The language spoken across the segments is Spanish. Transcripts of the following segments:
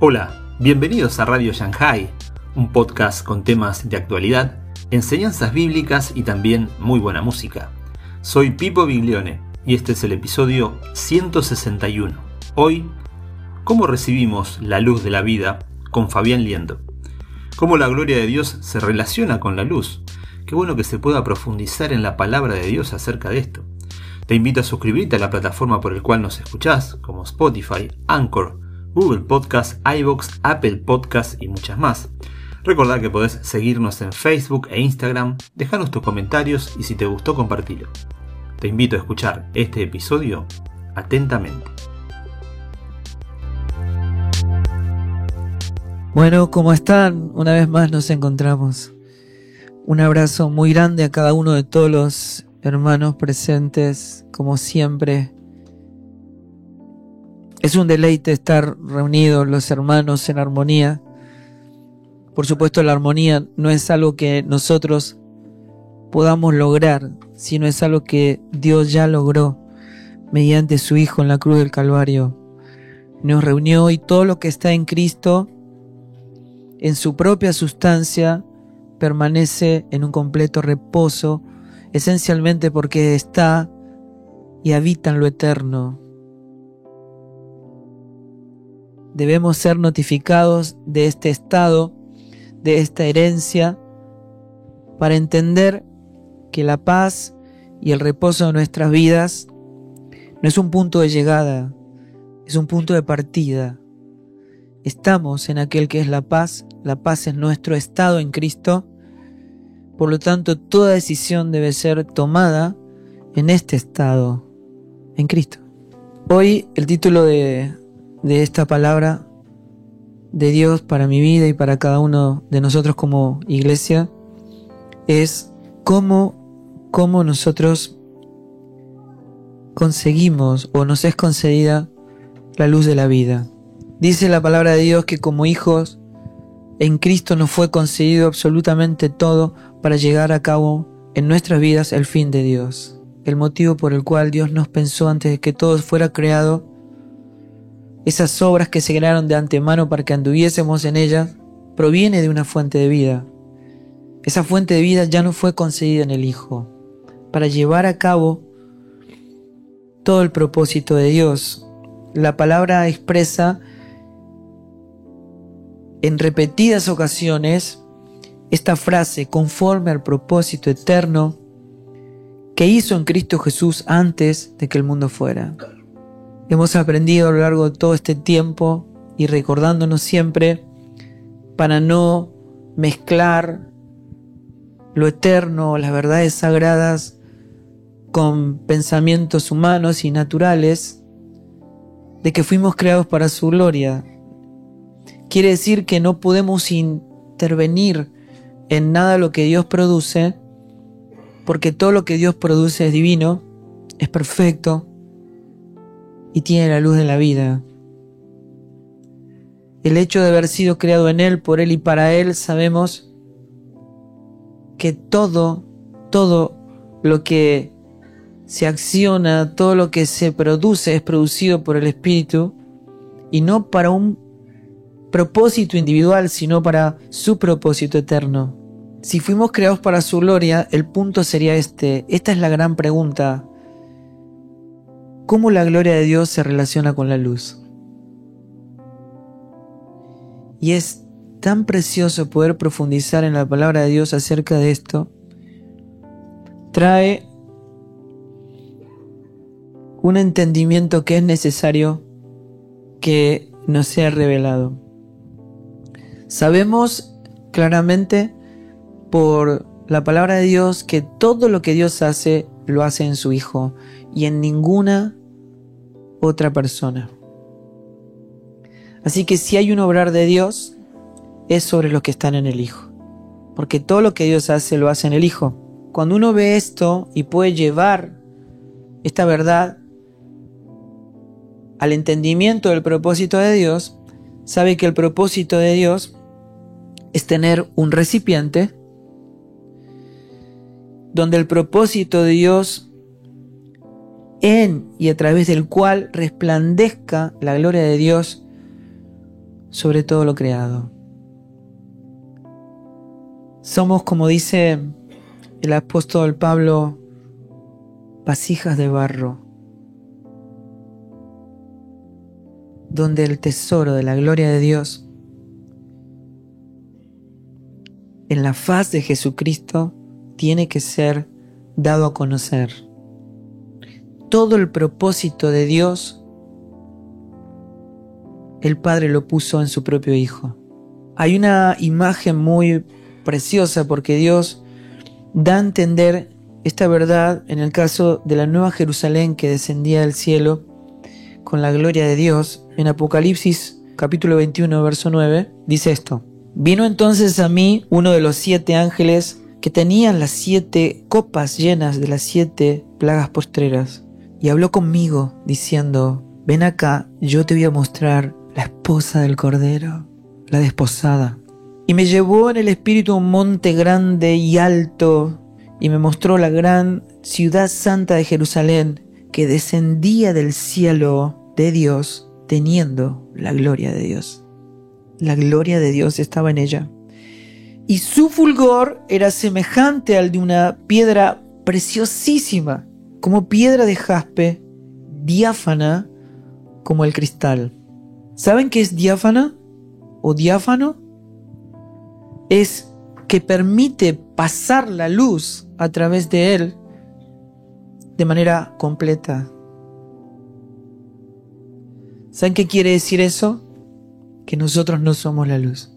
Hola, bienvenidos a Radio Shanghai, un podcast con temas de actualidad, enseñanzas bíblicas y también muy buena música. Soy Pipo Biglione y este es el episodio 161. Hoy, ¿cómo recibimos la luz de la vida con Fabián Liendo? ¿Cómo la gloria de Dios se relaciona con la luz? Qué bueno que se pueda profundizar en la palabra de Dios acerca de esto. Te invito a suscribirte a la plataforma por el cual nos escuchás, como Spotify, Anchor, Google Podcast, iBox, Apple Podcast y muchas más. Recordad que podés seguirnos en Facebook e Instagram, dejarnos tus comentarios y si te gustó compartirlo. Te invito a escuchar este episodio atentamente. Bueno, ¿cómo están? Una vez más nos encontramos. Un abrazo muy grande a cada uno de todos los hermanos presentes, como siempre, es un deleite estar reunidos los hermanos en armonía. Por supuesto, la armonía no es algo que nosotros podamos lograr, sino es algo que Dios ya logró mediante su Hijo en la cruz del Calvario. Nos reunió y todo lo que está en Cristo, en su propia sustancia, permanece en un completo reposo, esencialmente porque está y habita en lo eterno, debemos ser notificados de este estado, de esta herencia, para entender que la paz y el reposo de nuestras vidas no es un punto de llegada, es un punto de partida. Estamos en aquel que es la paz, la paz es nuestro estado en Cristo, por lo tanto toda decisión debe ser tomada en este estado, en Cristo. Hoy el título de, de esta palabra de Dios para mi vida y para cada uno de nosotros como iglesia es cómo, cómo nosotros conseguimos o nos es concedida la luz de la vida. Dice la palabra de Dios que como hijos en Cristo nos fue concedido absolutamente todo para llegar a cabo en nuestras vidas el fin de Dios. El motivo por el cual Dios nos pensó antes de que todo fuera creado esas obras que se crearon de antemano para que anduviésemos en ellas, proviene de una fuente de vida. Esa fuente de vida ya no fue concedida en el Hijo, para llevar a cabo todo el propósito de Dios. La palabra expresa en repetidas ocasiones esta frase conforme al propósito eterno que hizo en Cristo Jesús antes de que el mundo fuera. Hemos aprendido a lo largo de todo este tiempo y recordándonos siempre para no mezclar lo eterno, las verdades sagradas con pensamientos humanos y naturales, de que fuimos creados para su gloria. Quiere decir que no podemos intervenir en nada lo que Dios produce, porque todo lo que Dios produce es divino, es perfecto, y tiene la luz de la vida. El hecho de haber sido creado en Él, por Él y para Él, sabemos que todo, todo lo que se acciona, todo lo que se produce es producido por el Espíritu y no para un propósito individual, sino para su propósito eterno. Si fuimos creados para su gloria, el punto sería este. Esta es la gran pregunta cómo la gloria de Dios se relaciona con la luz. Y es tan precioso poder profundizar en la palabra de Dios acerca de esto. Trae un entendimiento que es necesario que nos sea revelado. Sabemos claramente por la palabra de Dios que todo lo que Dios hace lo hace en su Hijo y en ninguna otra persona. Así que si hay un obrar de Dios, es sobre los que están en el Hijo. Porque todo lo que Dios hace lo hace en el Hijo. Cuando uno ve esto y puede llevar esta verdad al entendimiento del propósito de Dios, sabe que el propósito de Dios es tener un recipiente donde el propósito de Dios en y a través del cual resplandezca la gloria de Dios sobre todo lo creado. Somos, como dice el apóstol Pablo, vasijas de barro, donde el tesoro de la gloria de Dios en la faz de Jesucristo tiene que ser dado a conocer. Todo el propósito de Dios, el Padre lo puso en su propio Hijo. Hay una imagen muy preciosa porque Dios da a entender esta verdad en el caso de la nueva Jerusalén que descendía del cielo con la gloria de Dios. En Apocalipsis capítulo 21, verso 9, dice esto. Vino entonces a mí uno de los siete ángeles que tenían las siete copas llenas de las siete plagas postreras, y habló conmigo, diciendo, ven acá, yo te voy a mostrar la esposa del Cordero, la desposada. Y me llevó en el espíritu a un monte grande y alto, y me mostró la gran ciudad santa de Jerusalén, que descendía del cielo de Dios, teniendo la gloria de Dios. La gloria de Dios estaba en ella y su fulgor era semejante al de una piedra preciosísima, como piedra de jaspe, diáfana como el cristal. ¿Saben qué es diáfana o diáfano? Es que permite pasar la luz a través de él de manera completa. ¿Saben qué quiere decir eso? Que nosotros no somos la luz.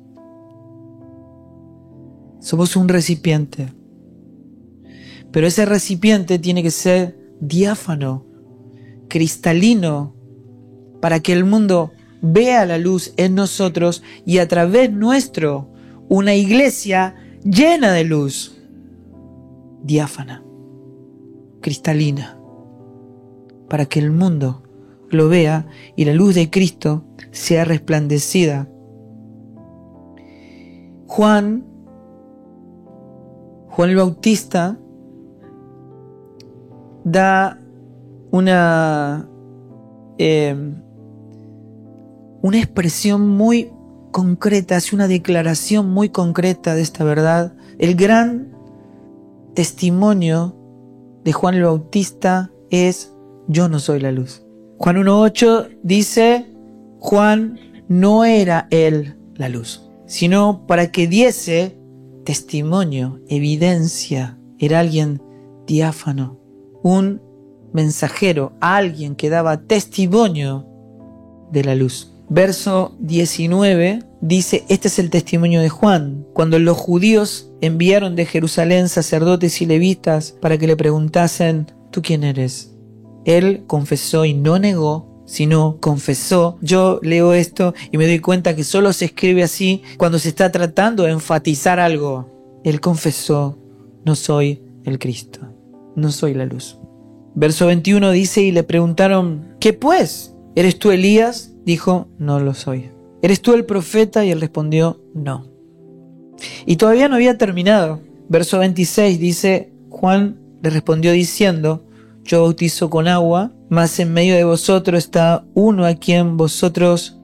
Somos un recipiente. Pero ese recipiente tiene que ser diáfano, cristalino, para que el mundo vea la luz en nosotros y a través nuestro una iglesia llena de luz, diáfana, cristalina, para que el mundo lo vea y la luz de Cristo sea resplandecida. Juan Juan el Bautista da una, em, una expresión muy concreta, hace una declaración muy concreta de esta verdad. El gran testimonio de Juan el Bautista es yo no soy la luz. Juan 1.8 dice, Juan no era él la luz, sino para que diese testimonio, evidencia, era alguien diáfano, un mensajero, alguien que daba testimonio de la luz. Verso 19 dice, este es el testimonio de Juan, cuando los judíos enviaron de Jerusalén sacerdotes y levitas para que le preguntasen, ¿tú quién eres? Él confesó y no negó sino confesó. Yo leo esto y me doy cuenta que solo se escribe así cuando se está tratando de enfatizar algo. Él confesó, no soy el Cristo, no soy la luz. Verso 21 dice y le preguntaron, ¿qué pues? ¿Eres tú Elías? Dijo, no lo soy. ¿Eres tú el profeta? Y él respondió, no. Y todavía no había terminado. Verso 26 dice, Juan le respondió diciendo, yo bautizo con agua, mas en medio de vosotros está uno a quien vosotros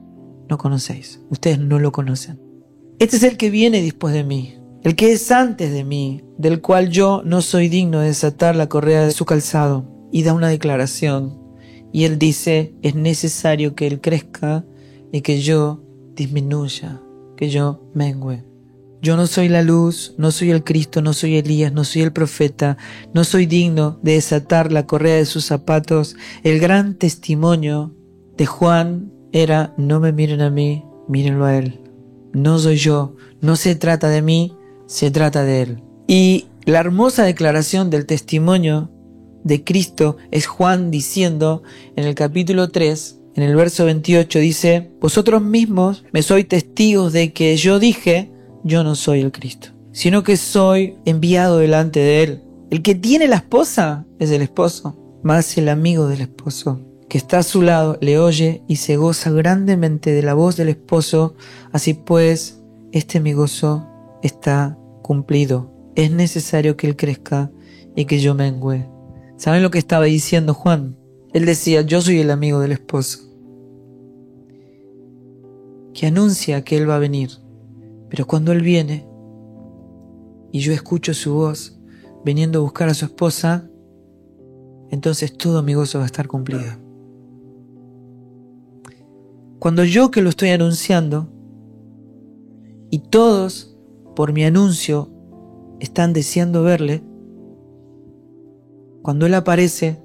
no conocéis. Ustedes no lo conocen. Este es el que viene después de mí, el que es antes de mí, del cual yo no soy digno de desatar la correa de su calzado. Y da una declaración. Y él dice, es necesario que él crezca y que yo disminuya, que yo mengüe. Yo no soy la luz, no soy el Cristo, no soy Elías, no soy el profeta, no soy digno de desatar la correa de sus zapatos. El gran testimonio de Juan era, no me miren a mí, mírenlo a él. No soy yo, no se trata de mí, se trata de él. Y la hermosa declaración del testimonio de Cristo es Juan diciendo en el capítulo 3, en el verso 28, dice, Vosotros mismos me sois testigos de que yo dije, yo no soy el Cristo, sino que soy enviado delante de Él. El que tiene la esposa es el esposo, más el amigo del esposo, que está a su lado, le oye y se goza grandemente de la voz del esposo, así pues, este mi gozo está cumplido. Es necesario que Él crezca y que yo mengüe. ¿Saben lo que estaba diciendo Juan? Él decía, yo soy el amigo del esposo. que anuncia que Él va a venir. Pero cuando Él viene y yo escucho su voz viniendo a buscar a su esposa, entonces todo mi gozo va a estar cumplido. Cuando yo que lo estoy anunciando y todos por mi anuncio están deseando verle, cuando Él aparece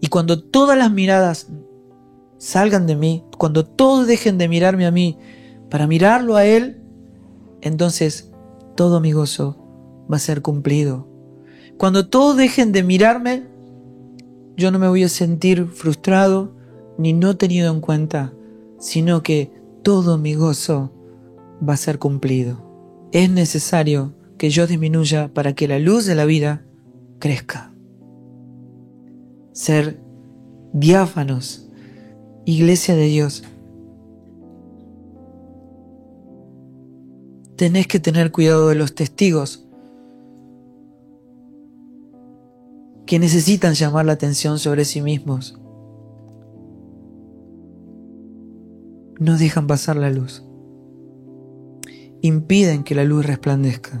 y cuando todas las miradas salgan de mí, cuando todos dejen de mirarme a mí para mirarlo a Él, entonces todo mi gozo va a ser cumplido. Cuando todos dejen de mirarme, yo no me voy a sentir frustrado ni no tenido en cuenta, sino que todo mi gozo va a ser cumplido. Es necesario que yo disminuya para que la luz de la vida crezca. Ser diáfanos, iglesia de Dios. Tenés que tener cuidado de los testigos que necesitan llamar la atención sobre sí mismos. No dejan pasar la luz. Impiden que la luz resplandezca.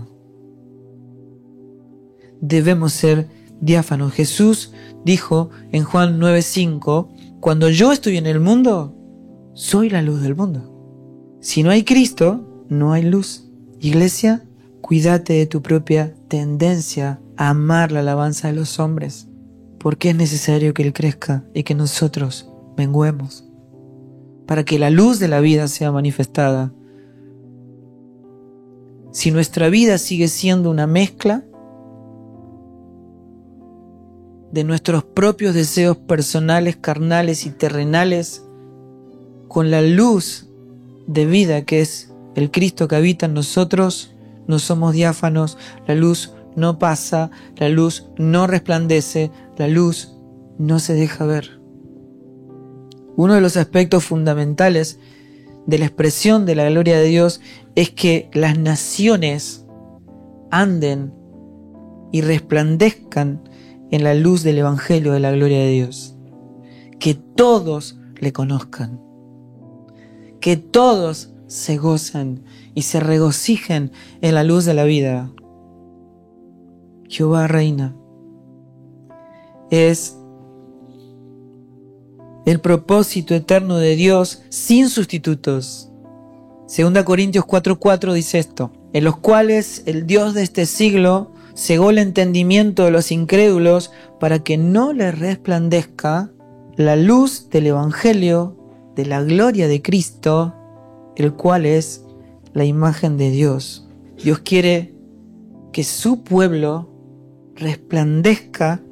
Debemos ser diáfanos. Jesús dijo en Juan 9:5, cuando yo estoy en el mundo, soy la luz del mundo. Si no hay Cristo, no hay luz. Iglesia, cuídate de tu propia tendencia a amar la alabanza de los hombres, porque es necesario que Él crezca y que nosotros menguemos, para que la luz de la vida sea manifestada. Si nuestra vida sigue siendo una mezcla de nuestros propios deseos personales, carnales y terrenales con la luz de vida que es el Cristo que habita en nosotros, no somos diáfanos, la luz no pasa, la luz no resplandece, la luz no se deja ver. Uno de los aspectos fundamentales de la expresión de la gloria de Dios es que las naciones anden y resplandezcan en la luz del Evangelio de la gloria de Dios. Que todos le conozcan. Que todos se gozan y se regocijen en la luz de la vida. Jehová reina. Es el propósito eterno de Dios sin sustitutos. Segunda Corintios 4:4 dice esto, en los cuales el Dios de este siglo cegó el entendimiento de los incrédulos para que no les resplandezca la luz del Evangelio de la gloria de Cristo, el cual es la imagen de Dios. Dios quiere que su pueblo resplandezca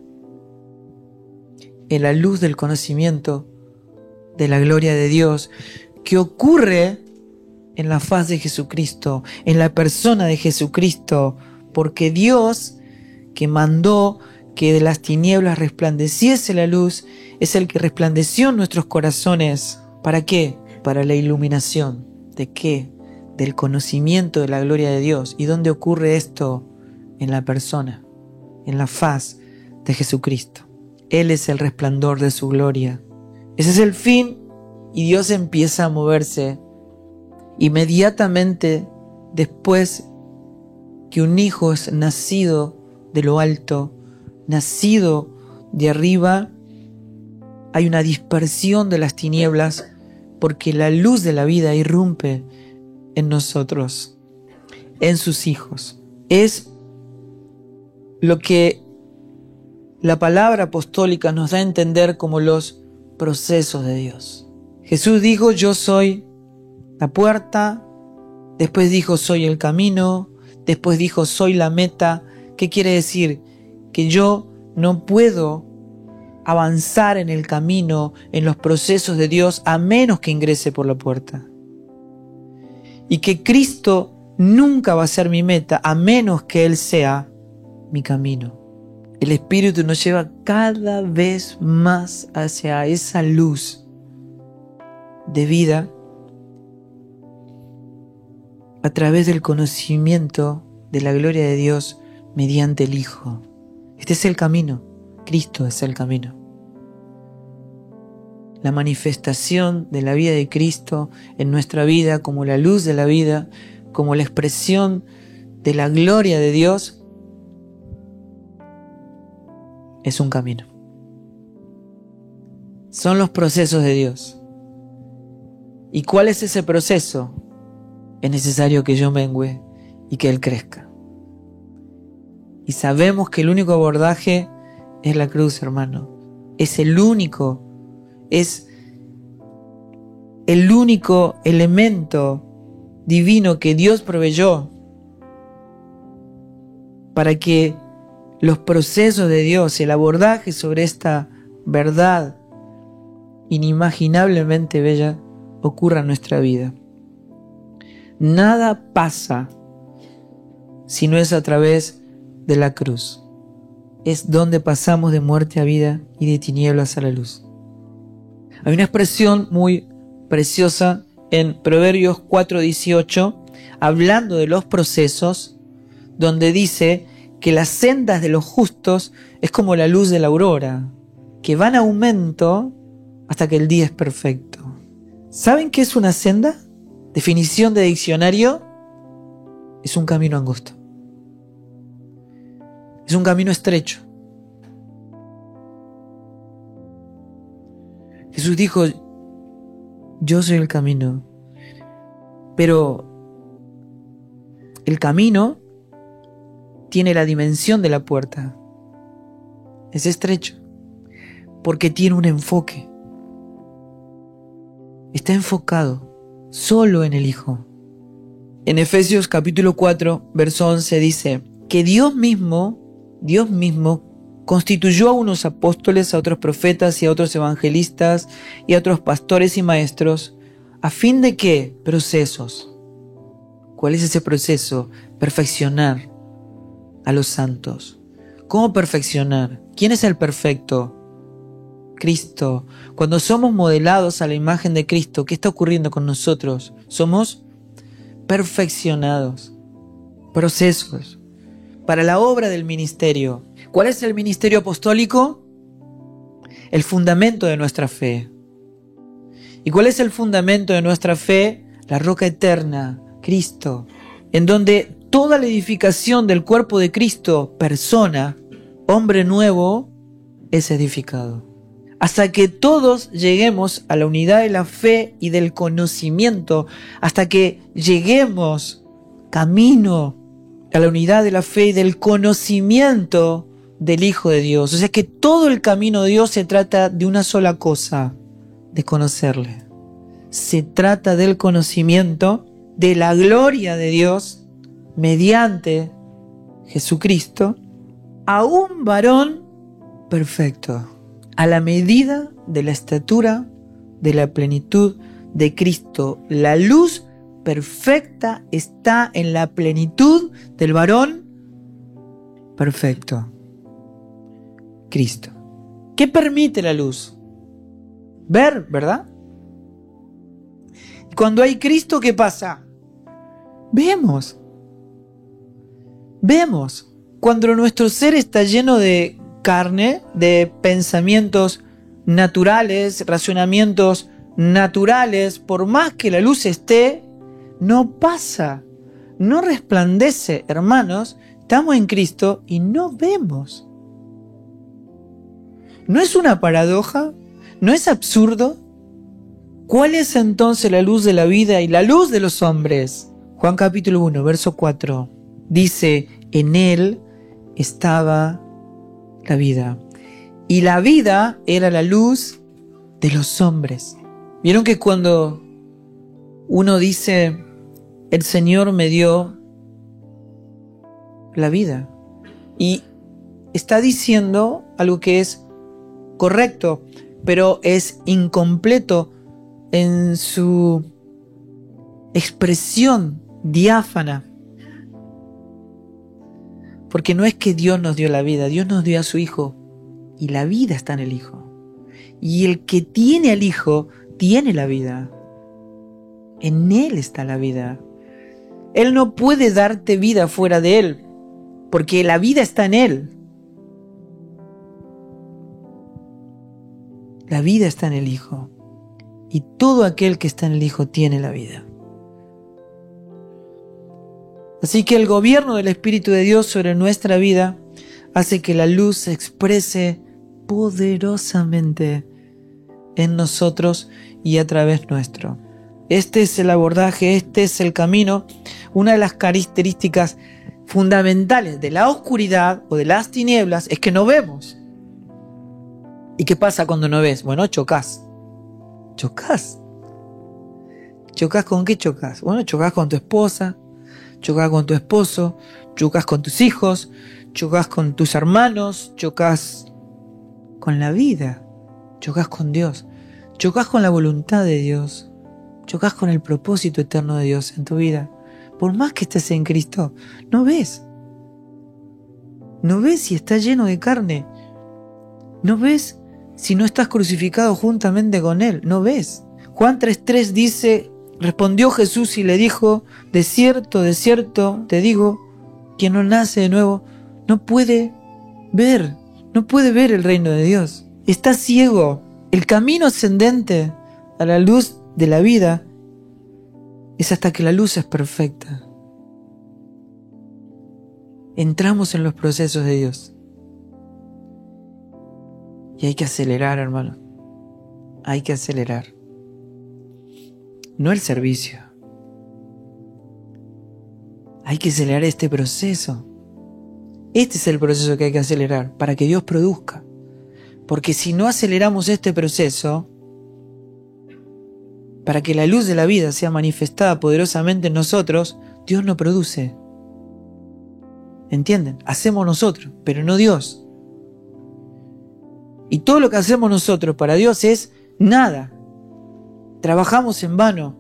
en la luz del conocimiento de la gloria de Dios que ocurre en la faz de Jesucristo, en la persona de Jesucristo, porque Dios que mandó que de las tinieblas resplandeciese la luz, es el que resplandeció en nuestros corazones. ¿Para qué? Para la iluminación. ¿De qué? Del conocimiento de la gloria de Dios. ¿Y dónde ocurre esto? En la persona, en la faz de Jesucristo. Él es el resplandor de su gloria. Ese es el fin y Dios empieza a moverse. Inmediatamente después que un hijo es nacido de lo alto, nacido de arriba, hay una dispersión de las tinieblas porque la luz de la vida irrumpe en nosotros, en sus hijos. Es lo que la palabra apostólica nos da a entender como los procesos de Dios. Jesús dijo, yo soy la puerta, después dijo, soy el camino, Después dijo, soy la meta. ¿Qué quiere decir? Que yo no puedo avanzar en el camino, en los procesos de Dios, a menos que ingrese por la puerta. Y que Cristo nunca va a ser mi meta, a menos que Él sea mi camino. El Espíritu nos lleva cada vez más hacia esa luz de vida a través del conocimiento de la gloria de Dios mediante el Hijo. Este es el camino. Cristo es el camino. la manifestación de la vida de Cristo en nuestra vida como la luz de la vida, como la expresión de la gloria de Dios, es un camino. Son los procesos de Dios. ¿Y cuál es ese proceso? Es necesario que yo mengüe y que Él crezca. Y sabemos que el único abordaje es la cruz, hermano. Es el único, es el único elemento divino que Dios proveyó para que los procesos de Dios, el abordaje sobre esta verdad inimaginablemente bella ocurra en nuestra vida. Nada pasa si no es a través de la cruz. Es donde pasamos de muerte a vida y de tinieblas a la luz. Hay una expresión muy preciosa en Proverbios 4:18, hablando de los procesos, donde dice que las sendas de los justos es como la luz de la aurora, que va en aumento hasta que el día es perfecto. ¿Saben qué es una senda? Definición de diccionario, es un camino angosto. Es un camino estrecho. Jesús dijo, yo soy el camino. Pero el camino tiene la dimensión de la puerta. Es estrecho. Porque tiene un enfoque. Está enfocado solo en el Hijo. En Efesios capítulo 4, verso 11 dice que Dios mismo, Dios mismo constituyó a unos apóstoles, a otros profetas y a otros evangelistas y a otros pastores y maestros, a fin de que procesos. ¿Cuál es ese proceso? Perfeccionar a los santos. ¿Cómo perfeccionar? ¿Quién es el perfecto? Cristo. Cuando somos modelados a la imagen de Cristo, ¿qué está ocurriendo con nosotros? Somos perfeccionados. Procesos para la obra del ministerio. ¿Cuál es el ministerio apostólico? El fundamento de nuestra fe. ¿Y cuál es el fundamento de nuestra fe? La roca eterna, Cristo, en donde toda la edificación del cuerpo de Cristo, persona, hombre nuevo, es edificado. Hasta que todos lleguemos a la unidad de la fe y del conocimiento, hasta que lleguemos camino a la unidad de la fe y del conocimiento del Hijo de Dios. O sea que todo el camino de Dios se trata de una sola cosa, de conocerle. Se trata del conocimiento de la gloria de Dios mediante Jesucristo a un varón perfecto, a la medida de la estatura de la plenitud de Cristo, la luz perfecta está en la plenitud del varón perfecto. Cristo. ¿Qué permite la luz? Ver, ¿verdad? Cuando hay Cristo, ¿qué pasa? Vemos. Vemos. Cuando nuestro ser está lleno de carne, de pensamientos naturales, racionamientos naturales, por más que la luz esté, no pasa, no resplandece, hermanos, estamos en Cristo y no vemos. ¿No es una paradoja? ¿No es absurdo? ¿Cuál es entonces la luz de la vida y la luz de los hombres? Juan capítulo 1, verso 4. Dice, en él estaba la vida. Y la vida era la luz de los hombres. ¿Vieron que cuando uno dice, el Señor me dio la vida. Y está diciendo algo que es correcto, pero es incompleto en su expresión diáfana. Porque no es que Dios nos dio la vida, Dios nos dio a su Hijo y la vida está en el Hijo. Y el que tiene al Hijo tiene la vida. En Él está la vida. Él no puede darte vida fuera de Él, porque la vida está en Él. La vida está en el Hijo. Y todo aquel que está en el Hijo tiene la vida. Así que el gobierno del Espíritu de Dios sobre nuestra vida hace que la luz se exprese poderosamente en nosotros y a través nuestro. Este es el abordaje, este es el camino. Una de las características fundamentales de la oscuridad o de las tinieblas es que no vemos. ¿Y qué pasa cuando no ves? Bueno, chocas. Chocas. ¿Chocas con qué chocas? Bueno, chocas con tu esposa, chocas con tu esposo, chocas con tus hijos, chocas con tus hermanos, chocas con la vida, chocas con Dios, chocas con la voluntad de Dios, chocas con el propósito eterno de Dios en tu vida. Por más que estés en Cristo, no ves. No ves si está lleno de carne. No ves si no estás crucificado juntamente con Él. No ves. Juan 3.3 dice, respondió Jesús y le dijo, de cierto, de cierto, te digo, quien no nace de nuevo, no puede ver no puede ver el reino de Dios. Está ciego. El camino ascendente a la luz de la vida es hasta que la luz es perfecta. Entramos en los procesos de Dios. Y hay que acelerar, hermano. Hay que acelerar. No el servicio. Hay que acelerar este proceso. Este es el proceso que hay que acelerar para que Dios produzca. Porque si no aceleramos este proceso, para que la luz de la vida sea manifestada poderosamente en nosotros, Dios no produce. ¿Entienden? Hacemos nosotros, pero no Dios. Y todo lo que hacemos nosotros para Dios es nada. Trabajamos en vano.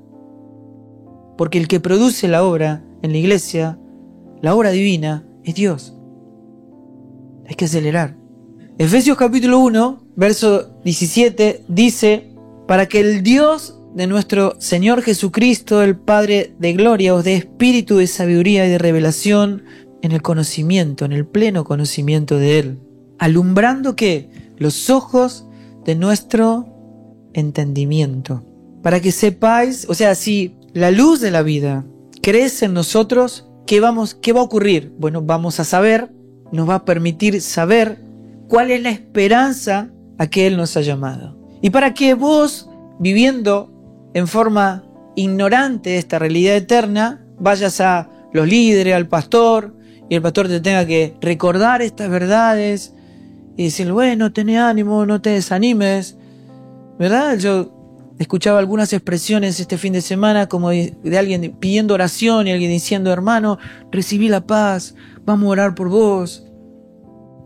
Porque el que produce la obra en la iglesia, la obra divina, es Dios. Hay que acelerar. Efesios capítulo 1, verso 17 dice, para que el Dios de nuestro Señor Jesucristo, el Padre de gloria, os dé espíritu de sabiduría y de revelación en el conocimiento, en el pleno conocimiento de Él, alumbrando que los ojos de nuestro entendimiento, para que sepáis, o sea, si la luz de la vida crece en nosotros, ¿qué, vamos, qué va a ocurrir? Bueno, vamos a saber nos va a permitir saber cuál es la esperanza a que Él nos ha llamado. Y para que vos, viviendo en forma ignorante de esta realidad eterna, vayas a los líderes, al pastor, y el pastor te tenga que recordar estas verdades y decir, bueno, ten ánimo, no te desanimes, ¿verdad? Yo escuchaba algunas expresiones este fin de semana como de, alguien pidiendo oración y alguien diciendo, hermano, recibí la paz, vamos a orar por vos.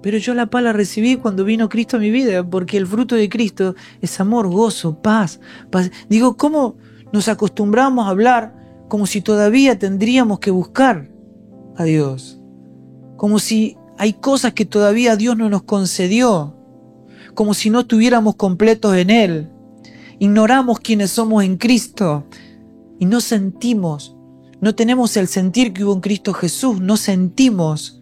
Pero yo la paz la recibí cuando vino Cristo a mi vida, porque el fruto de Cristo es amor, gozo, paz. Digo, ¿cómo nos acostumbramos a hablar como si todavía tendríamos que buscar a Dios? Como si hay cosas que todavía Dios no nos concedió, como si no estuviéramos completos en Él. Ignoramos quiénes somos en Cristo y no sentimos no tenemos el sentir que hubo en Cristo Jesús, no sentimos.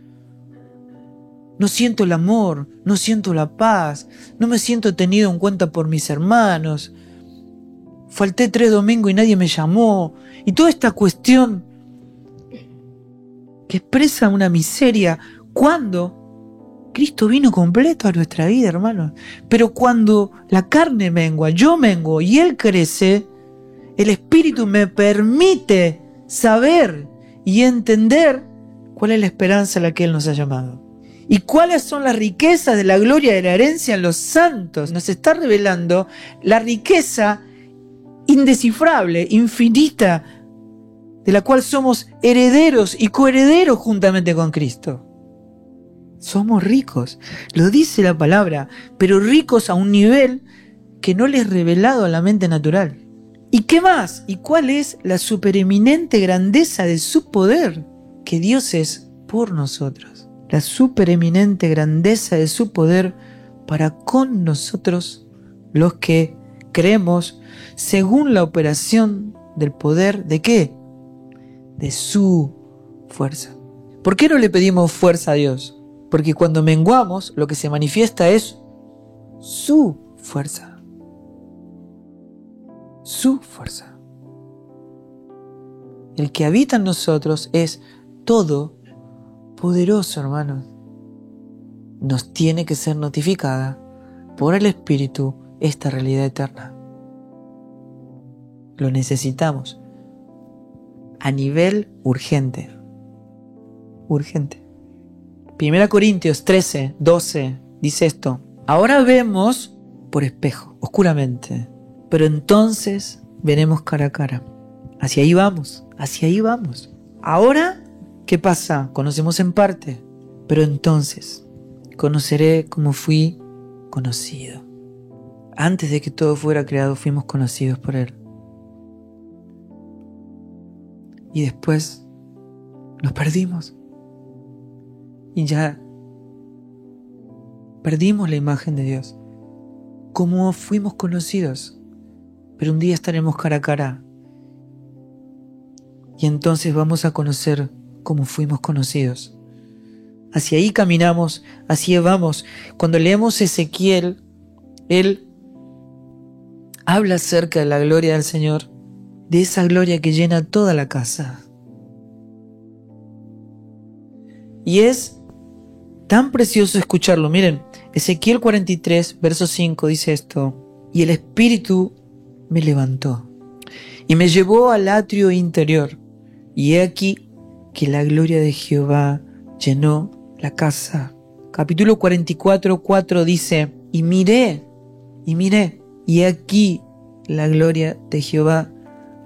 No siento el amor, no siento la paz, no me siento tenido en cuenta por mis hermanos. Falté tres domingos y nadie me llamó. Y toda esta cuestión que expresa una miseria cuando Cristo vino completo a nuestra vida, hermanos. Pero cuando la carne mengua, yo mengo y Él crece, el Espíritu me permite saber y entender cuál es la esperanza a la que Él nos ha llamado. Y cuáles son las riquezas de la gloria de la herencia en los santos. Nos está revelando la riqueza indescifrable, infinita, de la cual somos herederos y coherederos juntamente con Cristo. Somos ricos, lo dice la palabra, pero ricos a un nivel que no les es revelado a la mente natural. ¿Y qué más? ¿Y cuál es la supereminente grandeza de su poder que Dios es por nosotros? La supereminente grandeza de su poder para con nosotros los que creemos según la operación del poder de qué? De su fuerza. ¿Por qué no le pedimos fuerza a Dios? Porque cuando menguamos lo que se manifiesta es su fuerza. su fuerza. El que habita en nosotros es todo poderoso, hermanos. Nos tiene que ser notificada por el Espíritu esta realidad eterna. Lo necesitamos a nivel urgente. Urgente. Primera Corintios 13, 12 dice esto. Ahora vemos por espejo, oscuramente, pero entonces veremos cara a cara. Hacia ahí vamos, hacia ahí vamos. Ahora, ¿qué pasa? Conocemos en parte, pero entonces conoceré como fui conocido. Antes de que todo fuera creado fuimos conocidos por Él. Y después nos perdimos. Y ya perdimos la imagen de Dios. Como fuimos conocidos. Pero un día estaremos cara a cara. Y entonces vamos a conocer cómo fuimos conocidos. Hacia ahí caminamos, así vamos. Cuando leemos Ezequiel, él habla acerca de la gloria del Señor de esa gloria que llena toda la casa. Y es tan precioso escucharlo. Miren, Ezequiel 43, verso 5 dice esto, y el Espíritu me levantó y me llevó al atrio interior, y he aquí que la gloria de Jehová llenó la casa. Capítulo 44, 4 dice, y miré, y miré, y aquí la gloria de Jehová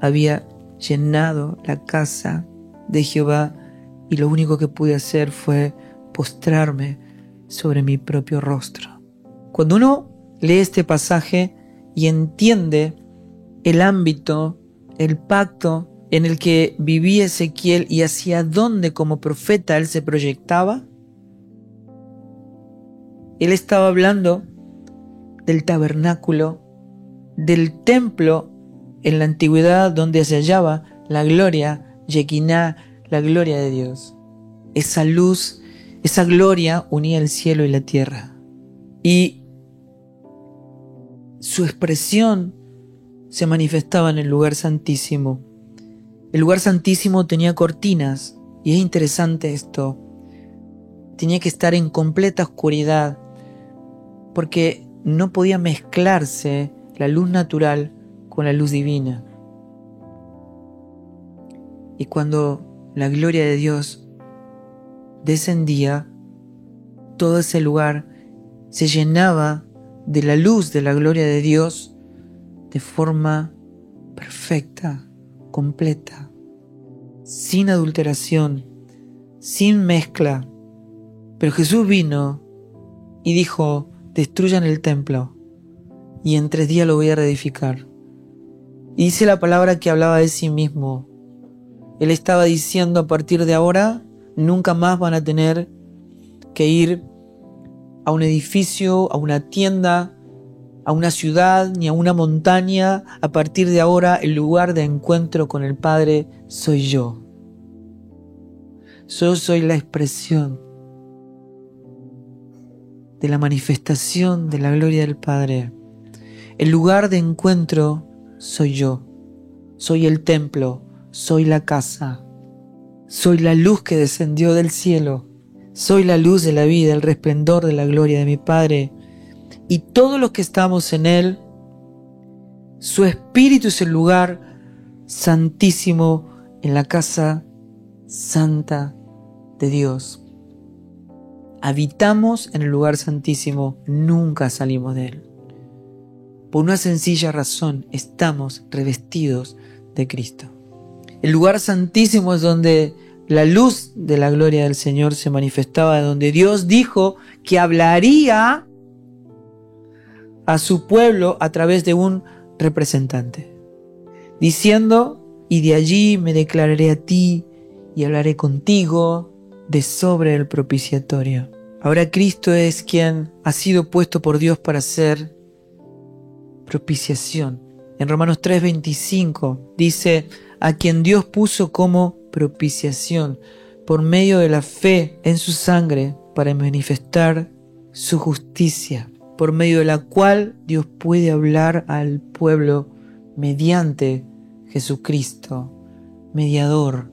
había llenado la casa de Jehová y lo único que pude hacer fue postrarme sobre mi propio rostro. Cuando uno lee este pasaje y entiende el ámbito, el pacto en el que vivía Ezequiel y hacia dónde como profeta él se proyectaba, él estaba hablando del tabernáculo, del templo en la antigüedad donde se hallaba la gloria, Yequiná, la gloria de Dios. Esa luz, esa gloria unía el cielo y la tierra. Y su expresión se manifestaba en el lugar santísimo. El lugar santísimo tenía cortinas, y es interesante esto. Tenía que estar en completa oscuridad, porque no podía mezclarse la luz natural con la luz divina. Y cuando la gloria de Dios descendía, todo ese lugar se llenaba de la luz de la gloria de Dios de forma perfecta, completa, sin adulteración, sin mezcla. Pero Jesús vino y dijo, destruyan el templo y en tres días lo voy a reedificar. Y dice la palabra que hablaba de sí mismo. Él estaba diciendo a partir de ahora, nunca más van a tener que ir a un edificio, a una tienda, a una ciudad ni a una montaña. A partir de ahora el lugar de encuentro con el Padre soy yo. Yo soy la expresión de la manifestación de la gloria del Padre. El lugar de encuentro soy yo. Soy el templo, soy la casa. Soy la luz que descendió del cielo. Soy la luz de la vida, el resplendor de la gloria de mi Padre. Y todos los que estamos en Él, su espíritu es el lugar santísimo en la casa santa de Dios. Habitamos en el lugar santísimo, nunca salimos de Él. Por una sencilla razón, estamos revestidos de Cristo. El lugar santísimo es donde la luz de la gloria del Señor se manifestaba, donde Dios dijo que hablaría a su pueblo a través de un representante, diciendo, y de allí me declararé a ti y hablaré contigo de sobre el propiciatorio. Ahora Cristo es quien ha sido puesto por Dios para ser propiciación. En Romanos 3:25 dice, a quien Dios puso como propiciación por medio de la fe en su sangre para manifestar su justicia, por medio de la cual Dios puede hablar al pueblo mediante Jesucristo, mediador,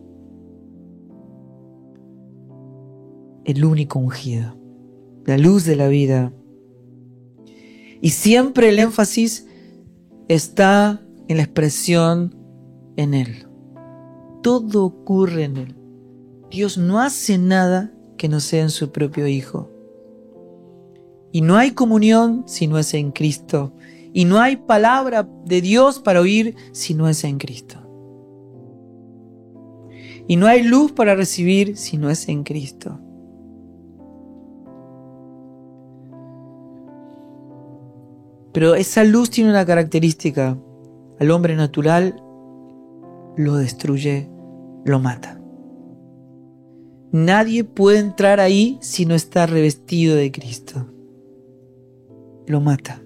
el único ungido, la luz de la vida. Y siempre el énfasis está en la expresión en Él. Todo ocurre en Él. Dios no hace nada que no sea en su propio Hijo. Y no hay comunión si no es en Cristo. Y no hay palabra de Dios para oír si no es en Cristo. Y no hay luz para recibir si no es en Cristo. Pero esa luz tiene una característica. Al hombre natural lo destruye, lo mata. Nadie puede entrar ahí si no está revestido de Cristo. Lo mata.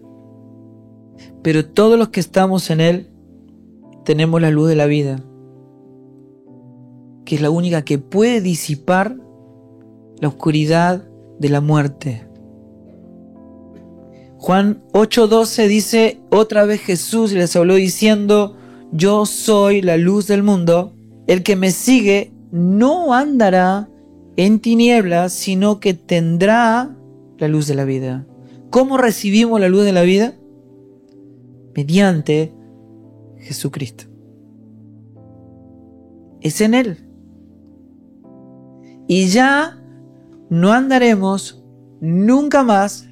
Pero todos los que estamos en Él tenemos la luz de la vida, que es la única que puede disipar la oscuridad de la muerte. Juan 8:12 dice, otra vez Jesús les habló diciendo, yo soy la luz del mundo, el que me sigue no andará en tinieblas, sino que tendrá la luz de la vida. ¿Cómo recibimos la luz de la vida? Mediante Jesucristo. Es en Él. Y ya no andaremos nunca más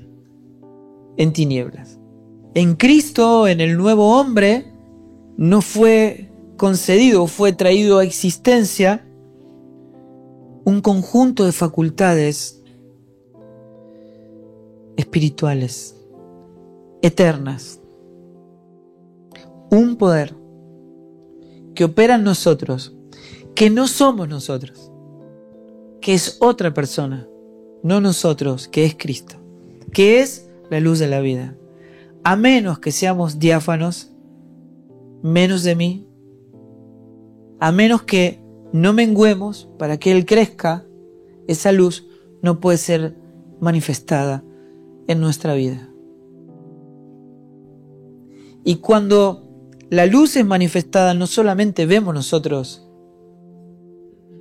en tinieblas. En Cristo, en el nuevo hombre, no fue concedido, fue traído a existencia un conjunto de facultades espirituales, eternas, un poder que opera en nosotros, que no somos nosotros, que es otra persona, no nosotros, que es Cristo, que es la luz de la vida. A menos que seamos diáfanos, menos de mí, a menos que no menguemos para que Él crezca, esa luz no puede ser manifestada en nuestra vida. Y cuando la luz es manifestada, no solamente vemos nosotros,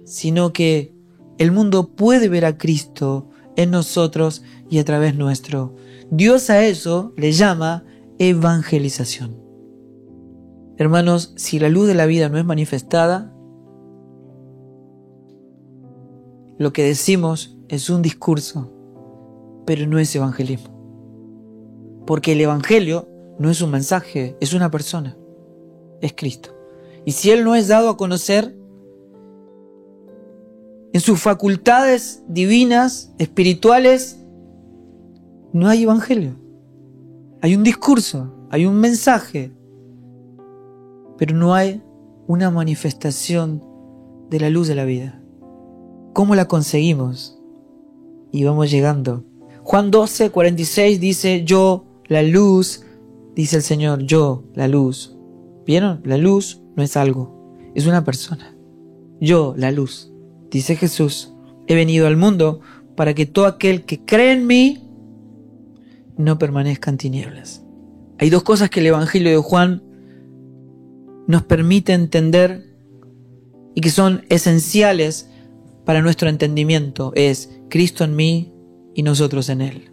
sino que el mundo puede ver a Cristo en nosotros y a través nuestro. Dios a eso le llama evangelización. Hermanos, si la luz de la vida no es manifestada, lo que decimos es un discurso, pero no es evangelismo. Porque el Evangelio no es un mensaje, es una persona, es Cristo. Y si Él no es dado a conocer en sus facultades divinas, espirituales, no hay evangelio. Hay un discurso, hay un mensaje, pero no hay una manifestación de la luz de la vida. ¿Cómo la conseguimos? Y vamos llegando. Juan 12, 46 dice, yo, la luz, dice el Señor, yo, la luz. ¿Vieron? La luz no es algo, es una persona. Yo, la luz, dice Jesús, he venido al mundo para que todo aquel que cree en mí no permanezcan tinieblas. Hay dos cosas que el Evangelio de Juan nos permite entender y que son esenciales para nuestro entendimiento. Es Cristo en mí y nosotros en Él.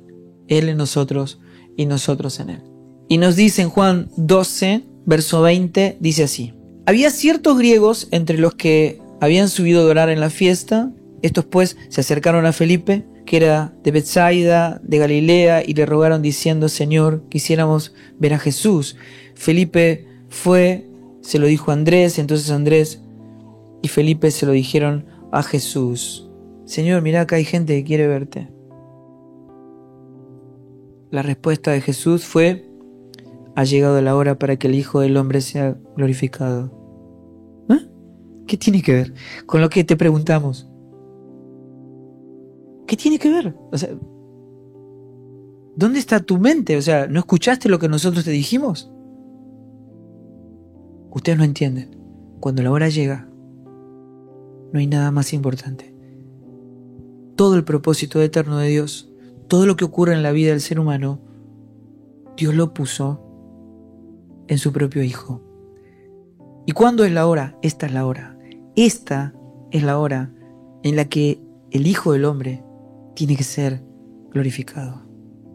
Él en nosotros y nosotros en Él. Y nos dice en Juan 12, verso 20, dice así. Había ciertos griegos entre los que habían subido a orar en la fiesta. Estos pues se acercaron a Felipe que era de Bethsaida, de Galilea, y le rogaron diciendo, Señor, quisiéramos ver a Jesús. Felipe fue, se lo dijo Andrés, entonces Andrés y Felipe se lo dijeron a Jesús. Señor, mira acá hay gente que quiere verte. La respuesta de Jesús fue, ha llegado la hora para que el Hijo del Hombre sea glorificado. ¿Eh? ¿Qué tiene que ver con lo que te preguntamos? ¿Qué tiene que ver? O sea, ¿dónde está tu mente? O sea, ¿no escuchaste lo que nosotros te dijimos? Ustedes no entienden. Cuando la hora llega, no hay nada más importante. Todo el propósito eterno de Dios, todo lo que ocurre en la vida del ser humano, Dios lo puso en su propio Hijo. ¿Y cuándo es la hora? Esta es la hora. Esta es la hora en la que el Hijo del Hombre tiene que ser glorificado.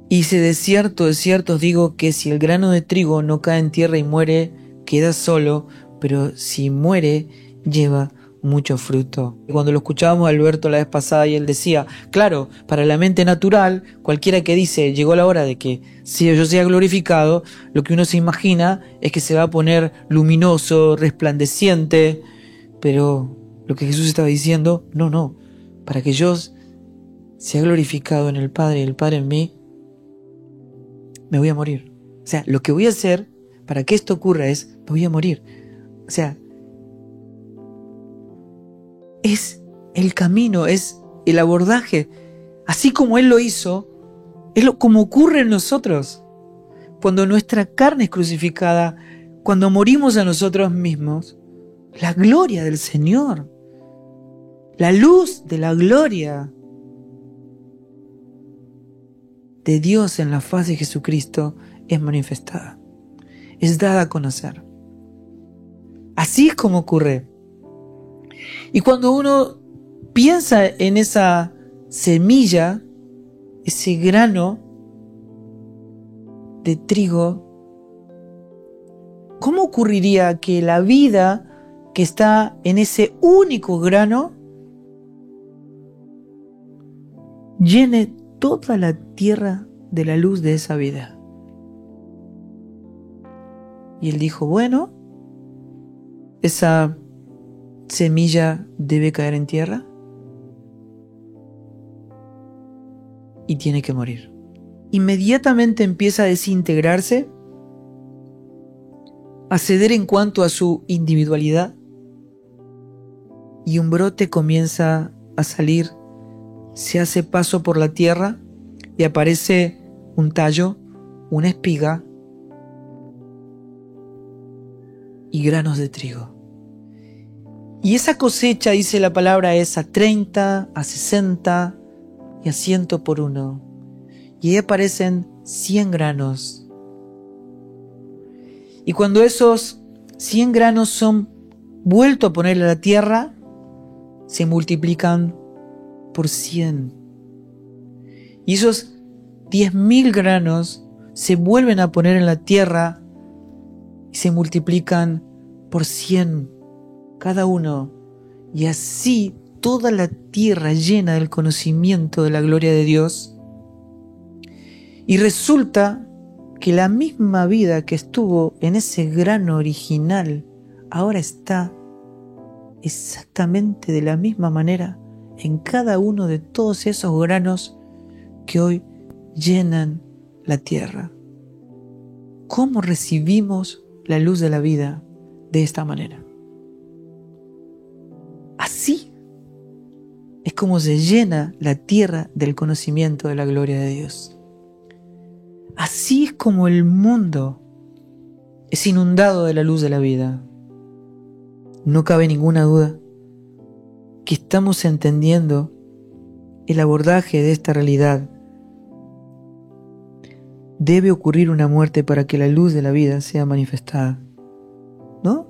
Y si de cierto, de cierto os digo que si el grano de trigo no cae en tierra y muere, queda solo, pero si muere, lleva mucho fruto. Cuando lo escuchábamos a Alberto la vez pasada y él decía, claro, para la mente natural, cualquiera que dice, llegó la hora de que si yo sea glorificado, lo que uno se imagina es que se va a poner luminoso, resplandeciente, pero lo que Jesús estaba diciendo, no, no, para que yo sea glorificado en el Padre y el Padre en mí, me voy a morir. O sea, lo que voy a hacer para que esto ocurra es, voy a morir. O sea, es el camino, es el abordaje. Así como Él lo hizo, es lo como ocurre en nosotros. Cuando nuestra carne es crucificada, cuando morimos a nosotros mismos, la gloria del Señor, la luz de la gloria de Dios en la faz de Jesucristo es manifestada, es dada a conocer. Así es como ocurre. Y cuando uno piensa en esa semilla, ese grano de trigo, ¿cómo ocurriría que la vida que está en ese único grano llene toda la tierra de la luz de esa vida. Y él dijo, bueno, esa semilla debe caer en tierra y tiene que morir. Inmediatamente empieza a desintegrarse, a ceder en cuanto a su individualidad y un brote comienza a salir se hace paso por la tierra y aparece un tallo, una espiga y granos de trigo. Y esa cosecha, dice la palabra, es a 30, a 60 y a 100 por uno. Y ahí aparecen 100 granos. Y cuando esos 100 granos son vueltos a poner a la tierra, se multiplican por 100. Y esos 10.000 granos se vuelven a poner en la tierra y se multiplican por 100 cada uno. Y así toda la tierra llena del conocimiento de la gloria de Dios. Y resulta que la misma vida que estuvo en ese grano original ahora está exactamente de la misma manera en cada uno de todos esos granos que hoy llenan la tierra. ¿Cómo recibimos la luz de la vida de esta manera? Así es como se llena la tierra del conocimiento de la gloria de Dios. Así es como el mundo es inundado de la luz de la vida. No cabe ninguna duda que estamos entendiendo el abordaje de esta realidad. Debe ocurrir una muerte para que la luz de la vida sea manifestada. ¿No?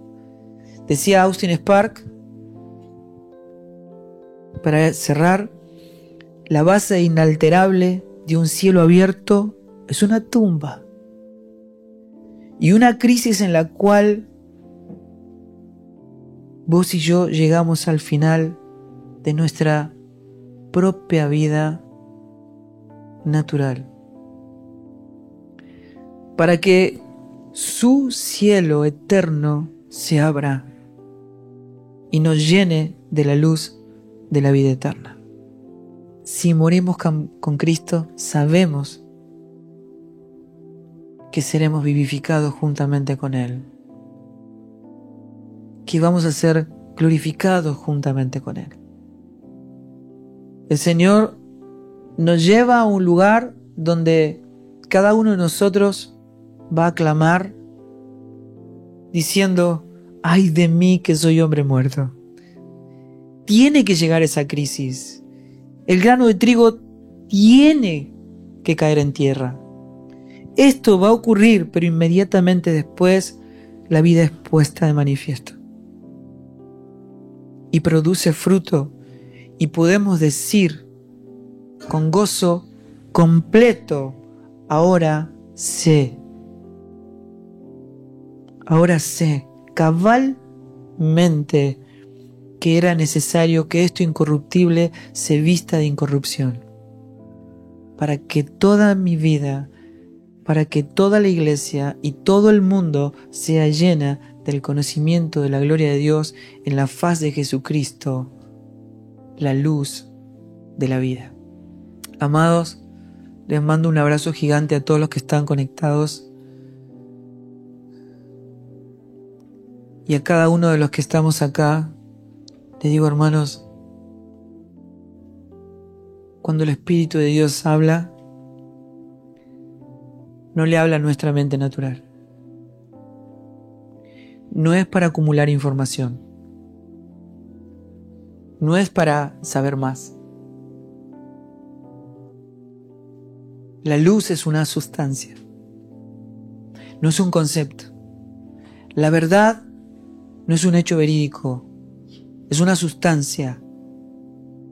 Decía Austin Spark, para cerrar, la base inalterable de un cielo abierto es una tumba y una crisis en la cual vos y yo llegamos al final de nuestra propia vida natural. Para que su cielo eterno se abra y nos llene de la luz de la vida eterna. Si morimos con Cristo, sabemos que seremos vivificados juntamente con Él, que vamos a ser glorificados juntamente con Él. El Señor nos lleva a un lugar donde cada uno de nosotros va a clamar diciendo, ay de mí que soy hombre muerto. Tiene que llegar esa crisis. El grano de trigo tiene que caer en tierra. Esto va a ocurrir, pero inmediatamente después la vida es puesta de manifiesto y produce fruto y podemos decir con gozo completo, ahora sé, ahora sé cabalmente que era necesario que esto incorruptible se vista de incorrupción, para que toda mi vida, para que toda la iglesia y todo el mundo sea llena del conocimiento de la gloria de Dios en la faz de Jesucristo, la luz de la vida. Amados, les mando un abrazo gigante a todos los que están conectados y a cada uno de los que estamos acá te digo, hermanos, cuando el Espíritu de Dios habla, no le habla a nuestra mente natural. No es para acumular información. No es para saber más. La luz es una sustancia. No es un concepto. La verdad no es un hecho verídico es una sustancia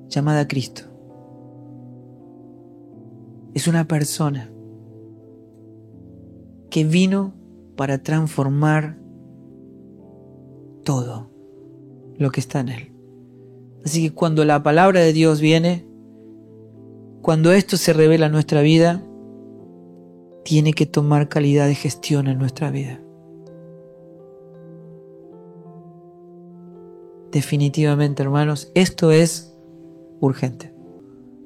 llamada Cristo. Es una persona que vino para transformar todo lo que está en él. Así que cuando la palabra de Dios viene, cuando esto se revela en nuestra vida, tiene que tomar calidad de gestión en nuestra vida. Definitivamente, hermanos, esto es urgente.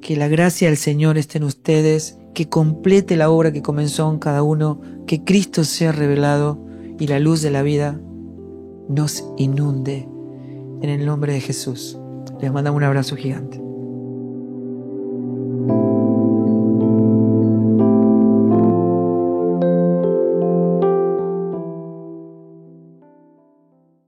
Que la gracia del Señor esté en ustedes, que complete la obra que comenzó en cada uno, que Cristo sea revelado y la luz de la vida nos inunde. En el nombre de Jesús. Les mandamos un abrazo gigante.